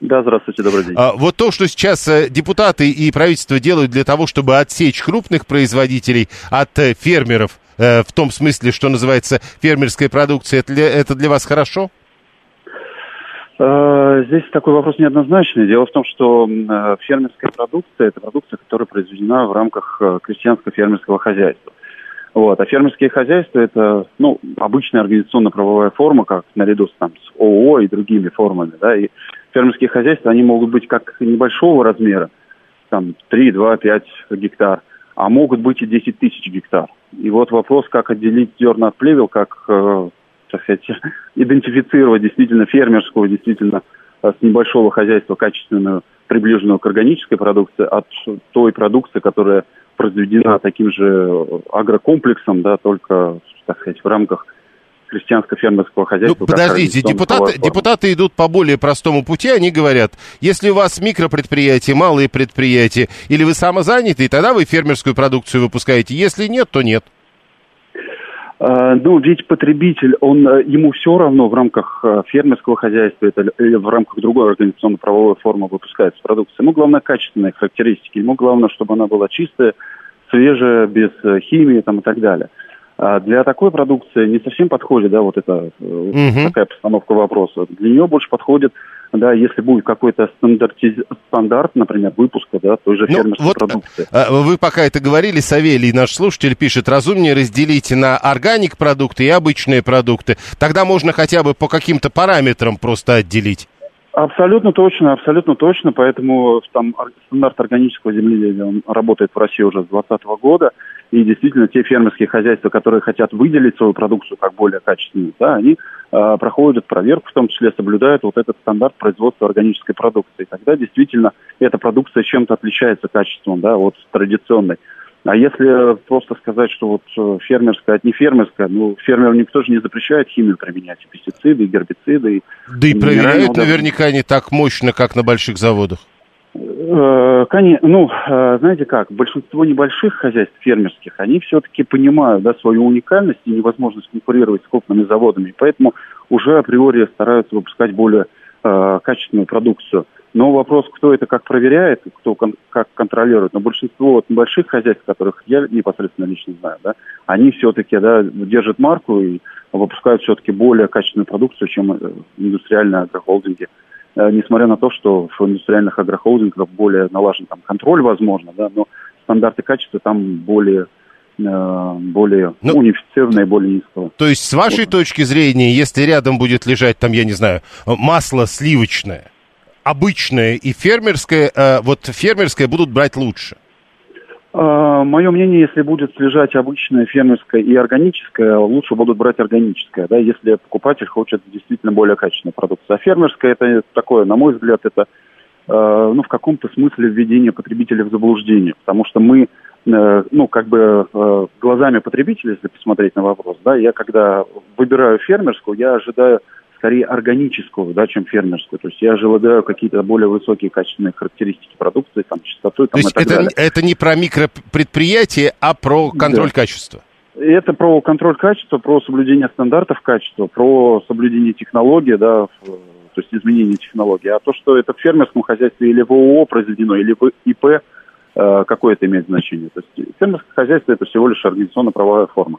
Да, здравствуйте, добрый день. А, вот то, что сейчас э, депутаты и правительство делают для того, чтобы отсечь крупных производителей от э, фермеров, э, в том смысле, что называется фермерская продукция, это для, это для вас хорошо? Э, здесь такой вопрос неоднозначный. Дело в том, что э, фермерская продукция – это продукция, которая произведена в рамках э, крестьянско-фермерского хозяйства. Вот. А фермерские хозяйства – это ну, обычная организационно-правовая форма, как наряду с, там, с ООО и другими формами. Да? И фермерские хозяйства, они могут быть как небольшого размера, там 3, 2, 5 гектар, а могут быть и 10 тысяч гектар. И вот вопрос, как отделить зерна от плевел, как так сказать, идентифицировать действительно фермерскую, действительно э, с небольшого хозяйства качественную, приближенную к органической продукции, от той продукции, которая произведена таким же агрокомплексом, да, только, так сказать, в рамках крестьянско-фермерского хозяйства. Ну, подождите, депутаты, депутаты идут по более простому пути, они говорят, если у вас микропредприятие, малые предприятия, или вы самозанятый, тогда вы фермерскую продукцию выпускаете, если нет, то нет. А, ну, ведь потребитель, он, э, ему все равно в рамках э, фермерского хозяйства это, или в рамках другой организационно-правовой формы выпускается продукция. Ему главное качественные характеристики, ему главное, чтобы она была чистая, свежая, без э, химии там, и так далее. А для такой продукции не совсем подходит, да, вот эта угу. такая постановка вопроса. Для нее больше подходит да, если будет какой-то стандартиз... стандарт, например, выпуска, да, той же ну, фермерской вот, продукции. А, вы пока это говорили, Савелий, наш слушатель пишет, разумнее разделите на органик продукты и обычные продукты. Тогда можно хотя бы по каким-то параметрам просто отделить. Абсолютно точно, абсолютно точно. Поэтому там стандарт органического земледелия он работает в России уже с 2020 года. И действительно, те фермерские хозяйства, которые хотят выделить свою продукцию как более качественную, да, они э, проходят проверку, в том числе соблюдают вот этот стандарт производства органической продукции. Тогда действительно эта продукция чем-то отличается качеством, да, от традиционной. А если просто сказать, что вот э, фермерская от не фермерская, ну, фермеру никто же не запрещает химию применять, и пестициды, и гербициды. И да и проверяют наверняка не так мощно, как на больших заводах. Э, конечно, ну, э, знаете как, большинство небольших хозяйств фермерских, они все-таки понимают, да, свою уникальность и невозможность конкурировать с крупными заводами, поэтому уже априори стараются выпускать более э, качественную продукцию. Но вопрос, кто это как проверяет, кто кон- как контролирует. Но большинство вот небольших хозяйств, которых я непосредственно лично знаю, да, они все-таки да, держат марку и выпускают все-таки более качественную продукцию, чем э, индустриальные агрохолдинги. Э, несмотря на то, что в индустриальных агрохолдингах более налажен там контроль, возможно, да, но стандарты качества там более э, более ну, унифицированные, более низкого. То есть, с вашей вот. точки зрения, если рядом будет лежать, там, я не знаю, масло сливочное, обычное и фермерское, э, вот фермерское будут брать лучше? А, Мое мнение, если будет лежать обычное фермерское и органическое, лучше будут брать органическое, да, если покупатель хочет действительно более качественную продукцию. А фермерское это такое, на мой взгляд, это э, ну, в каком-то смысле введение потребителя в заблуждение, потому что мы, э, ну, как бы глазами потребителя, если посмотреть на вопрос, да, я когда выбираю фермерскую, я ожидаю скорее органическую, да, чем фермерскую. То есть я ожидаю какие-то более высокие качественные характеристики продукции, там, чистоту. Там, То есть это, это не про микропредприятие, а про контроль да. качества? Это про контроль качества, про соблюдение стандартов качества, про соблюдение технологий, да, то есть изменение технологий. А то, что это в фермерском хозяйстве или в ООО произведено, или в ИП, э, какое это имеет значение? То есть фермерское хозяйство это всего лишь организационно-правовая форма.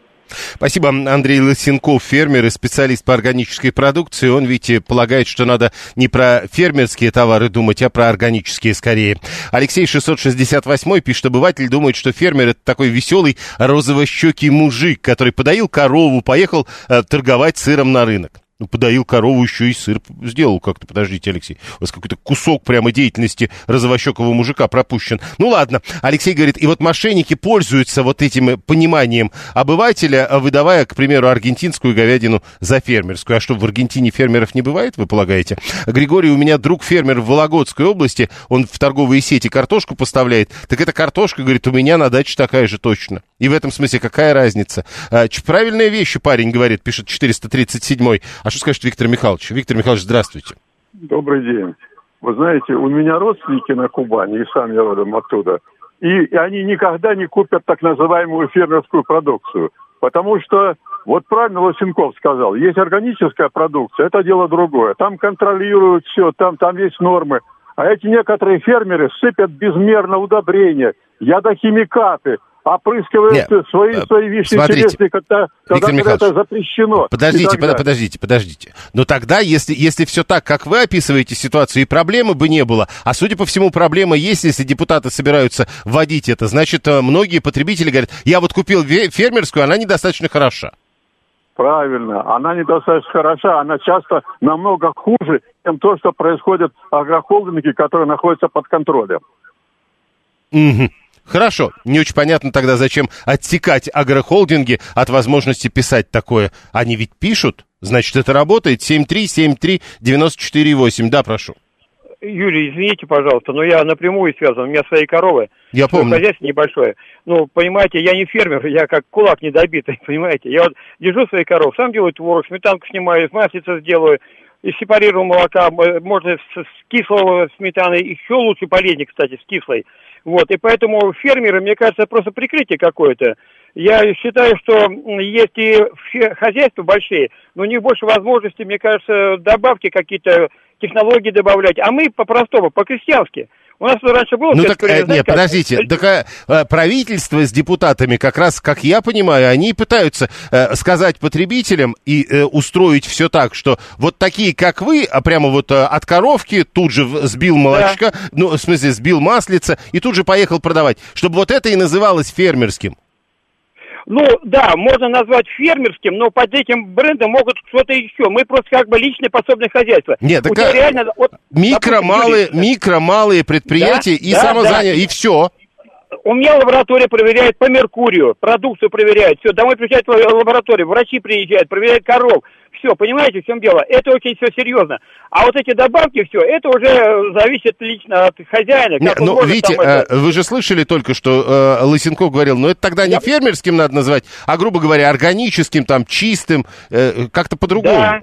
Спасибо. Андрей Лысенков, фермер и специалист по органической продукции. Он, видите, полагает, что надо не про фермерские товары думать, а про органические скорее. Алексей 668 пишет, обыватель думает, что фермер это такой веселый розово-щекий мужик, который подоил корову, поехал э, торговать сыром на рынок. Ну, подоил корову, еще и сыр сделал как-то. Подождите, Алексей. У вас какой-то кусок прямо деятельности розовощекого мужика пропущен. Ну, ладно. Алексей говорит, и вот мошенники пользуются вот этим пониманием обывателя, выдавая, к примеру, аргентинскую говядину за фермерскую. А что, в Аргентине фермеров не бывает, вы полагаете? Григорий, у меня друг фермер в Вологодской области. Он в торговые сети картошку поставляет. Так эта картошка, говорит, у меня на даче такая же точно. И в этом смысле какая разница? А, правильные вещи парень говорит, пишет 437-й. А что скажет Виктор Михайлович? Виктор Михайлович, здравствуйте. Добрый день. Вы знаете, у меня родственники на Кубани, и сам я родом оттуда, и они никогда не купят так называемую фермерскую продукцию. Потому что, вот правильно Лосенков сказал, есть органическая продукция, это дело другое. Там контролируют все, там, там есть нормы. А эти некоторые фермеры сыпят безмерно удобрения, ядохимикаты, опрыскивают Нет, свои, э, свои вещи смотрите, интересные, когда, когда, когда это запрещено. Подождите, под, подождите, подождите. Но тогда, если, если все так, как вы описываете ситуацию, и проблемы бы не было, а судя по всему, проблема есть, если депутаты собираются вводить это, значит, э, многие потребители говорят, я вот купил фермерскую, она недостаточно хороша. Правильно. Она недостаточно хороша, она часто намного хуже, чем то, что происходит в агрохолдинге, которые находятся под контролем. Угу. Хорошо, не очень понятно тогда, зачем отсекать агрохолдинги от возможности писать такое. Они ведь пишут, значит, это работает. 7373948, да, прошу. Юрий, извините, пожалуйста, но я напрямую связан, у меня свои коровы. Я помню. Хозяйство небольшое. Ну, понимаете, я не фермер, я как кулак недобитый, понимаете. Я вот держу свои коровы, сам делаю творог, сметанку снимаю, маслица сделаю, и сепарирую молока, можно с, с кислого сметаны, еще лучше полезнее, кстати, с кислой. Вот, и поэтому фермеры, мне кажется, просто прикрытие какое-то. Я считаю, что есть и хозяйства большие, но у них больше возможностей, мне кажется, добавки какие-то, технологии добавлять. А мы по-простому, по-крестьянски – у нас раньше было... Ну так, э, нет, как... подождите, так э, правительство с депутатами, как раз, как я понимаю, они пытаются э, сказать потребителям и э, устроить все так, что вот такие, как вы, а прямо вот э, от коровки тут же сбил молочка, да. ну, в смысле, сбил маслица и тут же поехал продавать, чтобы вот это и называлось фермерским. Ну, да, можно назвать фермерским, но под этим брендом могут что-то еще. Мы просто как бы личное подсобное хозяйство. Нет, так а... реально... Вот, микро, допустим, малые, микро, малые предприятия да, и да, самозанятые, да. и все. У меня лаборатория проверяет по Меркурию, продукцию проверяет, все, домой приезжает лаборатория, врачи приезжают, проверяют коров, все, понимаете, в чем дело? Это очень все серьезно. А вот эти добавки, все, это уже зависит лично от хозяина. Не, ну, видите, это... вы же слышали только, что э, Лысенков говорил, ну это тогда не Я... фермерским надо называть, а, грубо говоря, органическим, там, чистым, э, как-то по-другому. Да,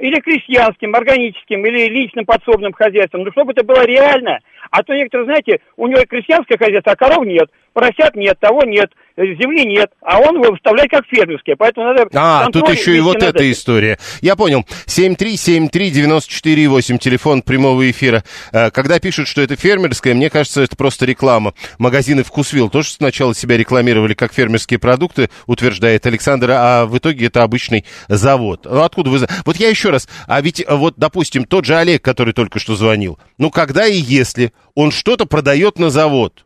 или крестьянским, органическим, или личным подсобным хозяйством. Ну, чтобы это было реально. А то некоторые, знаете, у него крестьянское хозяйство, а коров нет, поросят нет, того нет, земли нет, а он его выставляет как фермерское. Поэтому надо... А, тут еще и вот эта история. Я понял. 7373948, телефон прямого эфира. Э, когда пишут, что это фермерское, мне кажется, это просто реклама. Магазины «Вкусвилл» тоже сначала себя рекламировали как фермерские продукты, утверждает Александр, а в итоге это обычный завод. Ну, откуда вы... Вот я еще раз, а ведь э, вот, допустим, тот же Олег, который только что звонил, ну, когда и если он что-то продает на завод,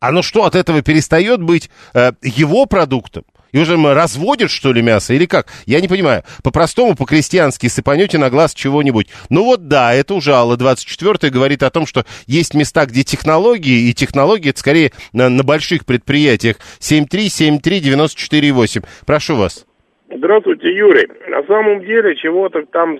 оно что, от этого перестает быть э, его продуктом? И уже разводят, что ли, мясо, или как? Я не понимаю. По-простому, по-крестьянски сыпанете на глаз чего-нибудь. Ну вот да, это уже Алла 24 говорит о том, что есть места, где технологии, и технологии это скорее на, на больших предприятиях. 7373948. Прошу вас. Здравствуйте, Юрий. На самом деле, чего-то там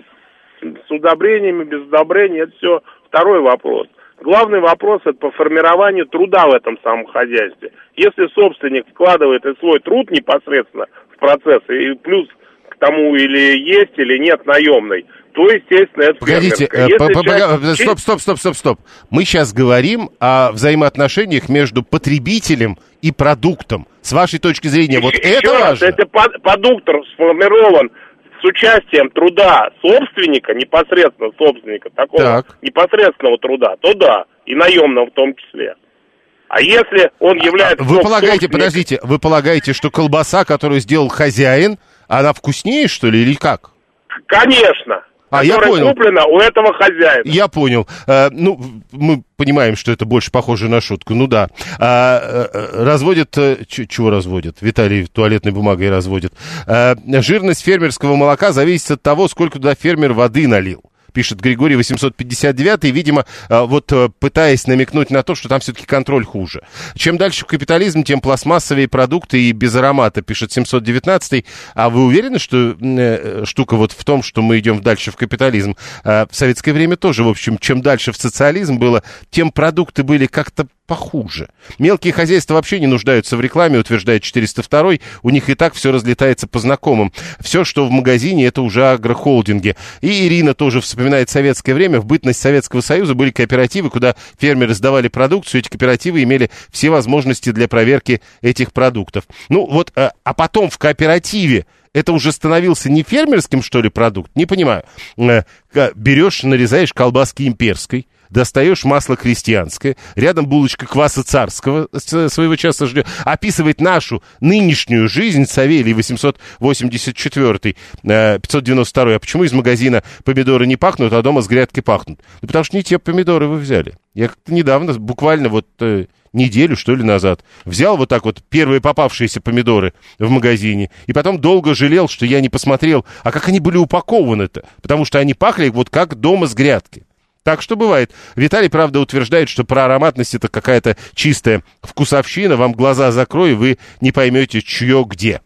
с удобрениями, без удобрений, это все второй вопрос. Главный вопрос это по формированию труда в этом самом хозяйстве. Если собственник вкладывает и свой труд непосредственно в процесс, и плюс к тому или есть, или нет наемный, то, естественно, это Погодите, э, часть... стоп, стоп, стоп, стоп, стоп. Мы сейчас говорим о взаимоотношениях между потребителем и продуктом. С вашей точки зрения, еще, вот это раз, важно? Это продукт сформирован с участием труда собственника, непосредственно собственника, такого так. непосредственного труда, то да, и наемного в том числе. А если он а, является... Вы полагаете, подождите, вы полагаете, что колбаса, которую сделал хозяин, она вкуснее, что ли, или как? Конечно. А, я понял. куплена у этого хозяина. Я понял. А, ну, мы понимаем, что это больше похоже на шутку. Ну да. А, э, разводят... Э, чего разводят? Виталий туалетной бумагой разводит. А, жирность фермерского молока зависит от того, сколько туда фермер воды налил пишет Григорий 859, и, видимо, а, вот э, пытаясь намекнуть на то, что там все-таки контроль хуже. Чем дальше в капитализм, тем пластмассовые продукты и без аромата, пишет 719. А вы уверены, что э, штука вот в том, что мы идем дальше в капитализм? А в советское время тоже, в общем, чем дальше в социализм было, тем продукты были как-то похуже. Мелкие хозяйства вообще не нуждаются в рекламе, утверждает 402 у них и так все разлетается по знакомым. Все, что в магазине, это уже агрохолдинги. И Ирина тоже вспоминает советское время. В бытность Советского Союза были кооперативы, куда фермеры сдавали продукцию, эти кооперативы имели все возможности для проверки этих продуктов. Ну вот, а, а потом в кооперативе это уже становился не фермерским, что ли, продукт? Не понимаю. Э, берешь, нарезаешь колбаски имперской, достаешь масло крестьянское, рядом булочка кваса царского, своего часа ждет, описывает нашу нынешнюю жизнь, Савелий 884, 592, а почему из магазина помидоры не пахнут, а дома с грядки пахнут? Ну, потому что не те помидоры вы взяли. Я как-то недавно, буквально вот э, неделю, что ли, назад, взял вот так вот первые попавшиеся помидоры в магазине, и потом долго жалел, что я не посмотрел, а как они были упакованы-то, потому что они пахли вот как дома с грядки. Так что бывает. Виталий, правда, утверждает, что про ароматность это какая-то чистая вкусовщина. Вам глаза закрою, вы не поймете, чье где.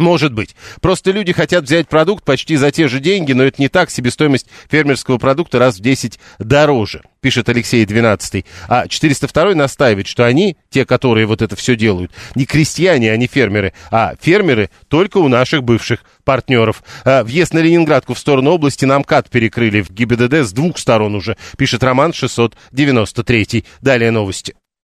Может быть. Просто люди хотят взять продукт почти за те же деньги, но это не так. Себестоимость фермерского продукта раз в 10 дороже, пишет Алексей 12. А 402 настаивает, что они, те, которые вот это все делают, не крестьяне, а не фермеры, а фермеры только у наших бывших партнеров. А въезд на Ленинградку в сторону области нам КАТ перекрыли в ГИБДД с двух сторон уже, пишет Роман 693. Далее новости.